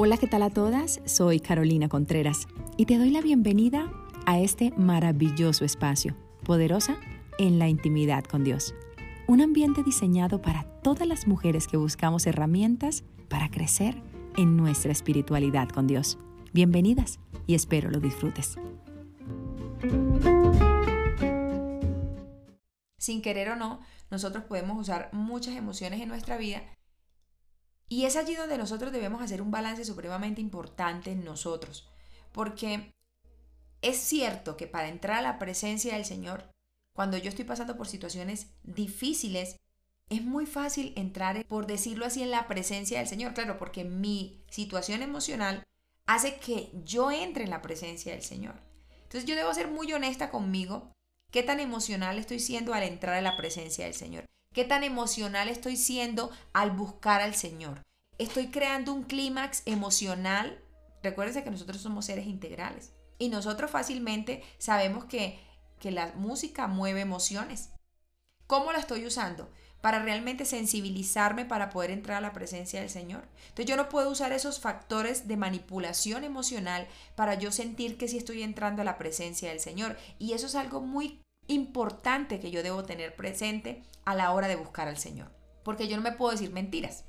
Hola, ¿qué tal a todas? Soy Carolina Contreras y te doy la bienvenida a este maravilloso espacio, poderosa en la intimidad con Dios. Un ambiente diseñado para todas las mujeres que buscamos herramientas para crecer en nuestra espiritualidad con Dios. Bienvenidas y espero lo disfrutes. Sin querer o no, nosotros podemos usar muchas emociones en nuestra vida y es allí donde nosotros debemos hacer un balance supremamente importante en nosotros, porque es cierto que para entrar a la presencia del Señor, cuando yo estoy pasando por situaciones difíciles, es muy fácil entrar, por decirlo así, en la presencia del Señor, claro, porque mi situación emocional hace que yo entre en la presencia del Señor. Entonces yo debo ser muy honesta conmigo, qué tan emocional estoy siendo al entrar en la presencia del Señor. ¿Qué tan emocional estoy siendo al buscar al Señor? Estoy creando un clímax emocional. Recuérdense que nosotros somos seres integrales y nosotros fácilmente sabemos que, que la música mueve emociones. ¿Cómo la estoy usando? Para realmente sensibilizarme para poder entrar a la presencia del Señor. Entonces yo no puedo usar esos factores de manipulación emocional para yo sentir que sí estoy entrando a la presencia del Señor. Y eso es algo muy importante que yo debo tener presente a la hora de buscar al Señor. Porque yo no me puedo decir mentiras.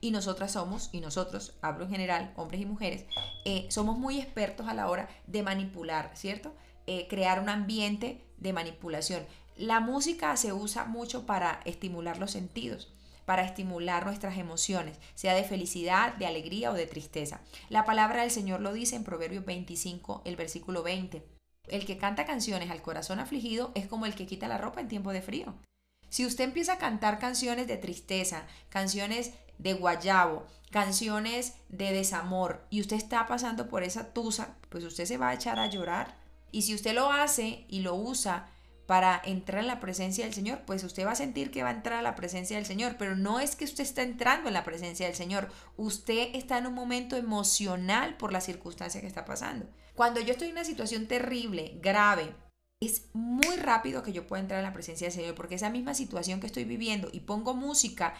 Y nosotras somos, y nosotros, hablo en general, hombres y mujeres, eh, somos muy expertos a la hora de manipular, ¿cierto? Eh, crear un ambiente de manipulación. La música se usa mucho para estimular los sentidos para estimular nuestras emociones, sea de felicidad, de alegría o de tristeza. La palabra del Señor lo dice en Proverbios 25, el versículo 20. El que canta canciones al corazón afligido es como el que quita la ropa en tiempo de frío. Si usted empieza a cantar canciones de tristeza, canciones de guayabo, canciones de desamor y usted está pasando por esa tusa, pues usted se va a echar a llorar. Y si usted lo hace y lo usa para entrar en la presencia del Señor, pues usted va a sentir que va a entrar a la presencia del Señor, pero no es que usted está entrando en la presencia del Señor, usted está en un momento emocional por la circunstancia que está pasando. Cuando yo estoy en una situación terrible, grave, es muy rápido que yo pueda entrar en la presencia del Señor, porque esa misma situación que estoy viviendo y pongo música,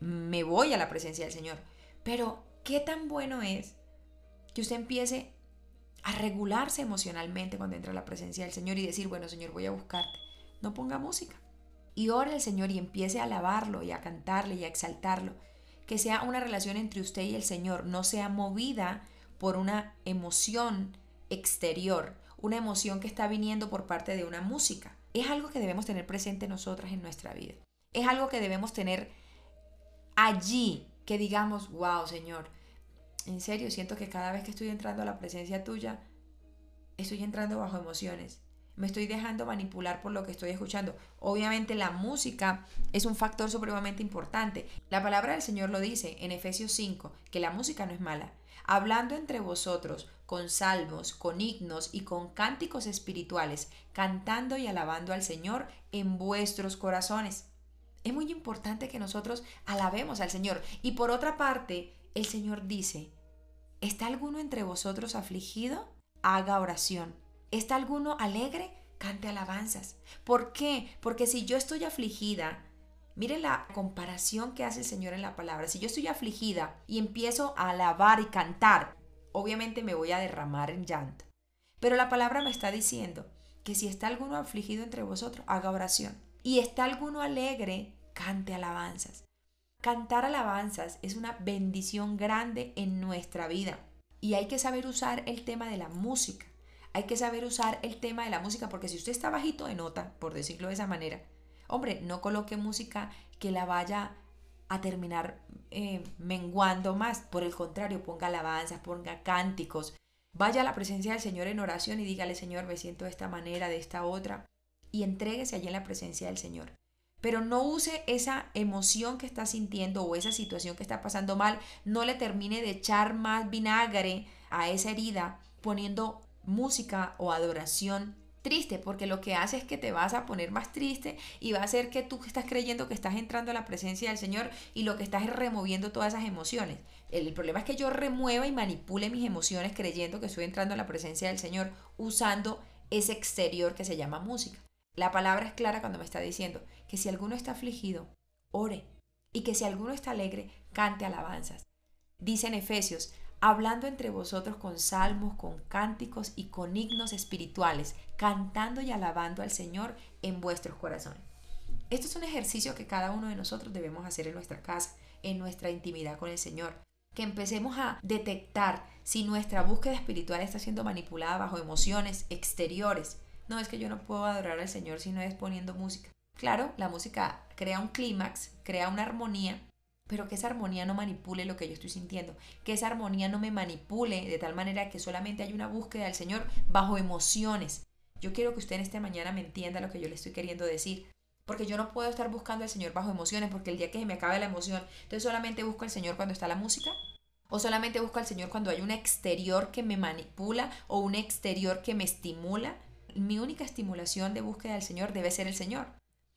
me voy a la presencia del Señor. Pero, ¿qué tan bueno es que usted empiece a regularse emocionalmente cuando entra la presencia del Señor y decir, bueno Señor, voy a buscarte. No ponga música. Y ore al Señor y empiece a alabarlo y a cantarle y a exaltarlo. Que sea una relación entre usted y el Señor, no sea movida por una emoción exterior, una emoción que está viniendo por parte de una música. Es algo que debemos tener presente nosotras en nuestra vida. Es algo que debemos tener allí, que digamos, wow Señor, en serio, siento que cada vez que estoy entrando a la presencia tuya, estoy entrando bajo emociones. Me estoy dejando manipular por lo que estoy escuchando. Obviamente la música es un factor supremamente importante. La palabra del Señor lo dice en Efesios 5, que la música no es mala. Hablando entre vosotros con salmos, con himnos y con cánticos espirituales, cantando y alabando al Señor en vuestros corazones. Es muy importante que nosotros alabemos al Señor. Y por otra parte, el Señor dice, ¿Está alguno entre vosotros afligido? Haga oración. ¿Está alguno alegre? Cante alabanzas. ¿Por qué? Porque si yo estoy afligida, mire la comparación que hace el Señor en la palabra. Si yo estoy afligida y empiezo a alabar y cantar, obviamente me voy a derramar en llanto. Pero la palabra me está diciendo que si está alguno afligido entre vosotros, haga oración. Y está alguno alegre, cante alabanzas. Cantar alabanzas es una bendición grande en nuestra vida y hay que saber usar el tema de la música. Hay que saber usar el tema de la música porque si usted está bajito de nota, por decirlo de esa manera, hombre, no coloque música que la vaya a terminar eh, menguando más. Por el contrario, ponga alabanzas, ponga cánticos. Vaya a la presencia del Señor en oración y dígale, Señor, me siento de esta manera, de esta otra. Y entréguese allí en la presencia del Señor pero no use esa emoción que está sintiendo o esa situación que está pasando mal, no le termine de echar más vinagre a esa herida poniendo música o adoración triste, porque lo que hace es que te vas a poner más triste y va a hacer que tú estás creyendo que estás entrando a la presencia del Señor y lo que estás es removiendo todas esas emociones. El, problema es que yo remueva y manipule mis emociones creyendo que estoy entrando a la presencia del Señor usando ese exterior que se llama música. La palabra es clara cuando me está diciendo que si alguno está afligido, ore. Y que si alguno está alegre, cante alabanzas. Dice en Efesios, hablando entre vosotros con salmos, con cánticos y con himnos espirituales, cantando y alabando al Señor en vuestros corazones. Esto es un ejercicio que cada uno de nosotros debemos hacer en nuestra casa, en nuestra intimidad con el Señor. Que empecemos a detectar si nuestra búsqueda espiritual está siendo manipulada bajo emociones exteriores. No es que yo no puedo adorar al Señor si no es poniendo música. Claro, la música crea un clímax, crea una armonía, pero que esa armonía no manipule lo que yo estoy sintiendo, que esa armonía no me manipule de tal manera que solamente hay una búsqueda del Señor bajo emociones. Yo quiero que usted en esta mañana me entienda lo que yo le estoy queriendo decir, porque yo no puedo estar buscando al Señor bajo emociones, porque el día que se me acabe la emoción, entonces solamente busco al Señor cuando está la música, o solamente busco al Señor cuando hay un exterior que me manipula o un exterior que me estimula. Mi única estimulación de búsqueda del Señor debe ser el Señor.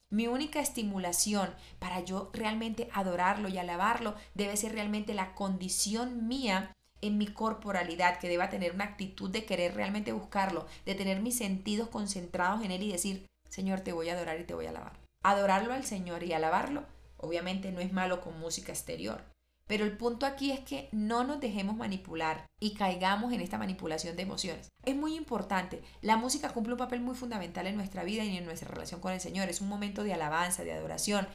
Mi única estimulación para yo realmente adorarlo y alabarlo debe ser realmente la condición mía en mi corporalidad, que deba tener una actitud de querer realmente buscarlo, de tener mis sentidos concentrados en Él y decir, Señor, te voy a adorar y te voy a alabar. Adorarlo al Señor y alabarlo, obviamente no es malo con música exterior, pero el punto aquí es que no nos dejemos manipular y caigamos en esta manipulación de emociones. Es muy importante. La música cumple un papel muy fundamental en nuestra vida y en nuestra relación con el Señor. Es un momento de alabanza, de adoración.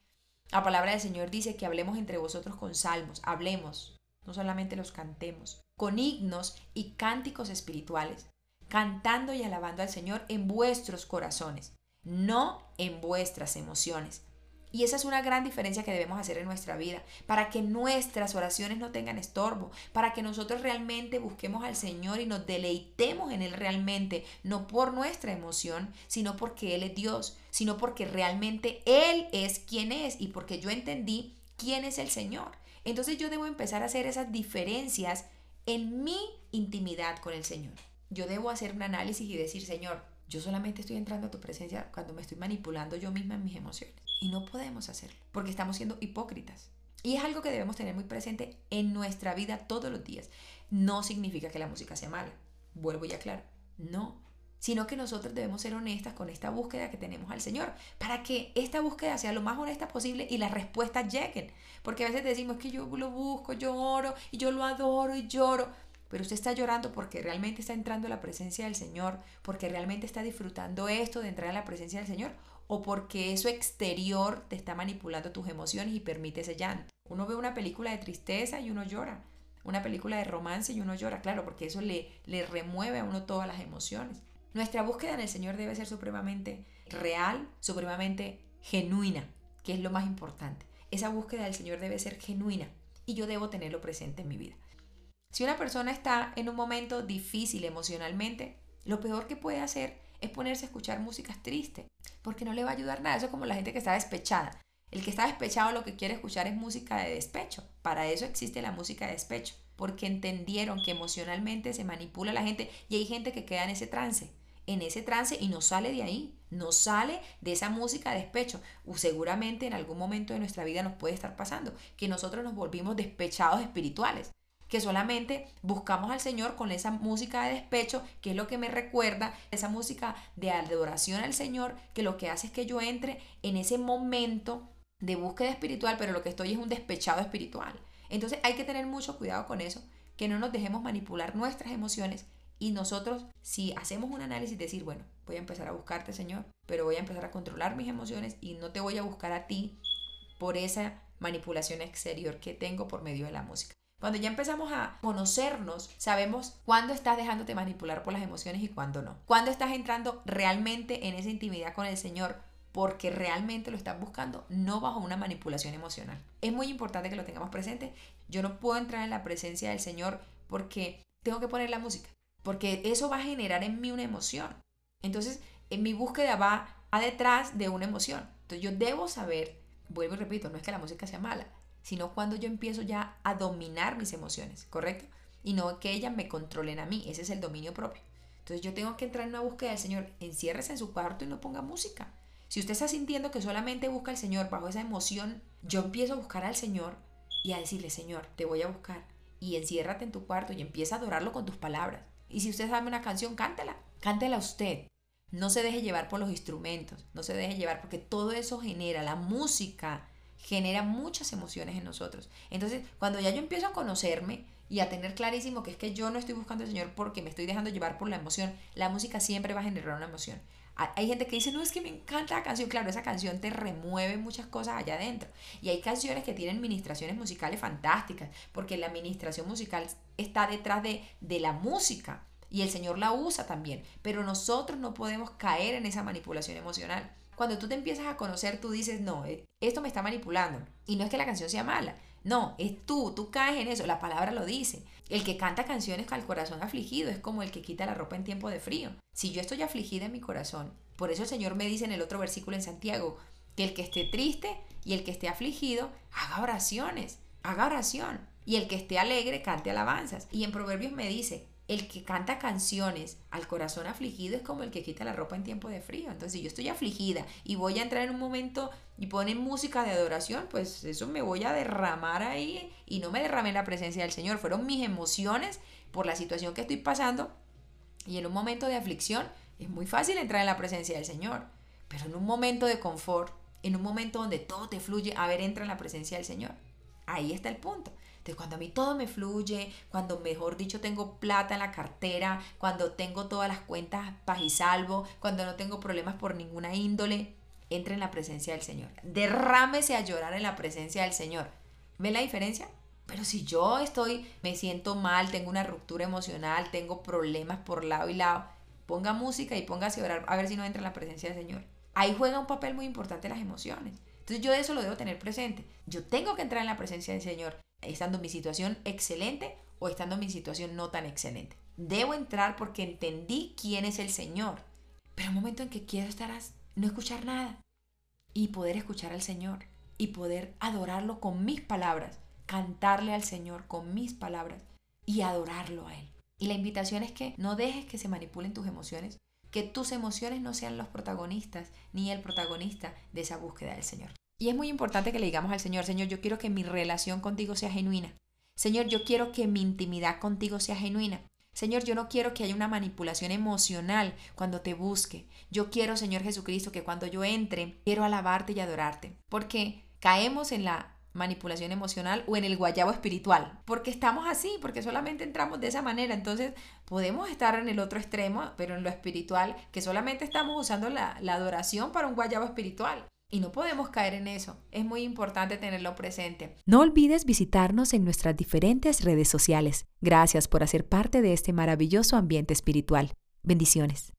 La palabra del Señor dice que hablemos entre vosotros con salmos. Hablemos, no solamente los cantemos. Con himnos y cánticos espirituales. Cantando y alabando al Señor en vuestros corazones, no en vuestras emociones. Y esa es una gran diferencia que debemos hacer en nuestra vida, para que nuestras oraciones no tengan estorbo, para que nosotros realmente busquemos al Señor y nos deleitemos en Él realmente, no por nuestra emoción, sino porque Él es Dios, sino porque realmente Él es quien es y porque yo entendí quién es el Señor. Entonces yo debo empezar a hacer esas diferencias en mi intimidad con el Señor. Yo debo hacer un análisis y decir, Señor, yo solamente estoy entrando a tu presencia cuando me estoy manipulando yo misma en mis emociones. Y no podemos hacerlo, porque estamos siendo hipócritas. Y es algo que debemos tener muy presente en nuestra vida todos los días. No significa que la música sea mala. Vuelvo y aclaro. No. Sino que nosotros debemos ser honestas con esta búsqueda que tenemos al Señor, para que esta búsqueda sea lo más honesta posible y las respuestas lleguen. Porque a veces decimos que yo lo busco, yo oro y yo lo adoro y lloro pero usted está llorando porque realmente está entrando a la presencia del Señor, porque realmente está disfrutando esto de entrar a la presencia del Señor, o porque eso exterior te está manipulando tus emociones y permite ese llanto. Uno ve una película de tristeza y uno llora, una película de romance y uno llora, claro, porque eso le, le remueve a uno todas las emociones. Nuestra búsqueda en el Señor debe ser supremamente real, supremamente genuina, que es lo más importante. Esa búsqueda del Señor debe ser genuina y yo debo tenerlo presente en mi vida. Si una persona está en un momento difícil emocionalmente, lo peor que puede hacer es ponerse a escuchar músicas tristes, porque no le va a ayudar nada. Eso es como la gente que está despechada. El que está despechado lo que quiere escuchar es música de despecho. Para eso existe la música de despecho, porque entendieron que emocionalmente se manipula la gente y hay gente que queda en ese trance, en ese trance y no sale de ahí, no sale de esa música de despecho. Seguramente en algún momento de nuestra vida nos puede estar pasando que nosotros nos volvimos despechados espirituales que solamente buscamos al Señor con esa música de despecho, que es lo que me recuerda, esa música de adoración al Señor, que lo que hace es que yo entre en ese momento de búsqueda espiritual, pero lo que estoy es un despechado espiritual. Entonces hay que tener mucho cuidado con eso, que no nos dejemos manipular nuestras emociones y nosotros si hacemos un análisis decir, bueno, voy a empezar a buscarte Señor, pero voy a empezar a controlar mis emociones y no te voy a buscar a ti por esa manipulación exterior que tengo por medio de la música. Cuando ya empezamos a conocernos, sabemos cuándo estás dejándote manipular por las emociones y cuándo no. Cuándo estás entrando realmente en esa intimidad con el Señor porque realmente lo estás buscando, no bajo una manipulación emocional. Es muy importante que lo tengamos presente. Yo no puedo entrar en la presencia del Señor porque tengo que poner la música, porque eso va a generar en mí una emoción. Entonces, en mi búsqueda va a detrás de una emoción. Entonces, yo debo saber, vuelvo y repito, no es que la música sea mala, sino cuando yo empiezo ya a dominar mis emociones, ¿correcto? Y no que ellas me controlen a mí, ese es el dominio propio. Entonces yo tengo que entrar en una búsqueda del Señor, enciérrese en su cuarto y no ponga música. Si usted está sintiendo que solamente busca al Señor bajo esa emoción, yo empiezo a buscar al Señor y a decirle, Señor, te voy a buscar. Y enciérrate en tu cuarto y empieza a adorarlo con tus palabras. Y si usted sabe una canción, cántela. Cántela usted. No se deje llevar por los instrumentos, no se deje llevar porque todo eso genera, la música genera muchas emociones en nosotros. Entonces, cuando ya yo empiezo a conocerme y a tener clarísimo que es que yo no estoy buscando al Señor porque me estoy dejando llevar por la emoción, la música siempre va a generar una emoción. Hay gente que dice, no, es que me encanta la canción. Claro, esa canción te remueve muchas cosas allá adentro. Y hay canciones que tienen ministraciones musicales fantásticas, porque la ministración musical está detrás de, de la música. Y el Señor la usa también. Pero nosotros no podemos caer en esa manipulación emocional. Cuando tú te empiezas a conocer, tú dices, no, eh, esto me está manipulando. Y no es que la canción sea mala. No, es tú, tú caes en eso. La palabra lo dice. El que canta canciones el corazón afligido es como el que quita la ropa en tiempo de frío. Si yo estoy afligida en mi corazón, por eso el Señor me dice en el otro versículo en Santiago, que el que esté triste y el que esté afligido, haga oraciones, haga oración. Y el que esté alegre, cante alabanzas. Y en Proverbios me dice, el que canta canciones al corazón afligido es como el que quita la ropa en tiempo de frío. Entonces, si yo estoy afligida y voy a entrar en un momento y ponen música de adoración, pues eso me voy a derramar ahí y no me derramé en la presencia del Señor. Fueron mis emociones por la situación que estoy pasando y en un momento de aflicción es muy fácil entrar en la presencia del Señor. Pero en un momento de confort, en un momento donde todo te fluye, a ver, entra en la presencia del Señor. Ahí está el punto. Entonces, cuando a mí todo me fluye, cuando mejor dicho tengo plata en la cartera, cuando tengo todas las cuentas paz y salvo, cuando no tengo problemas por ninguna índole, entre en la presencia del Señor. Derrámese a llorar en la presencia del Señor. ¿Ven la diferencia? Pero si yo estoy, me siento mal, tengo una ruptura emocional, tengo problemas por lado y lado, ponga música y póngase a orar a ver si no entra en la presencia del Señor. Ahí juega un papel muy importante las emociones. Entonces yo eso lo debo tener presente. Yo tengo que entrar en la presencia del Señor estando en mi situación excelente o estando en mi situación no tan excelente. Debo entrar porque entendí quién es el Señor. Pero un momento en que quiero estar a no escuchar nada y poder escuchar al Señor y poder adorarlo con mis palabras, cantarle al Señor con mis palabras y adorarlo a Él. Y la invitación es que no dejes que se manipulen tus emociones, que tus emociones no sean los protagonistas ni el protagonista de esa búsqueda del Señor. Y es muy importante que le digamos al Señor, Señor, yo quiero que mi relación contigo sea genuina. Señor, yo quiero que mi intimidad contigo sea genuina. Señor, yo no quiero que haya una manipulación emocional cuando te busque. Yo quiero, Señor Jesucristo, que cuando yo entre, quiero alabarte y adorarte. Porque caemos en la manipulación emocional o en el guayabo espiritual. Porque estamos así, porque solamente entramos de esa manera. Entonces podemos estar en el otro extremo, pero en lo espiritual, que solamente estamos usando la, la adoración para un guayabo espiritual. Y no podemos caer en eso. Es muy importante tenerlo presente. No olvides visitarnos en nuestras diferentes redes sociales. Gracias por hacer parte de este maravilloso ambiente espiritual. Bendiciones.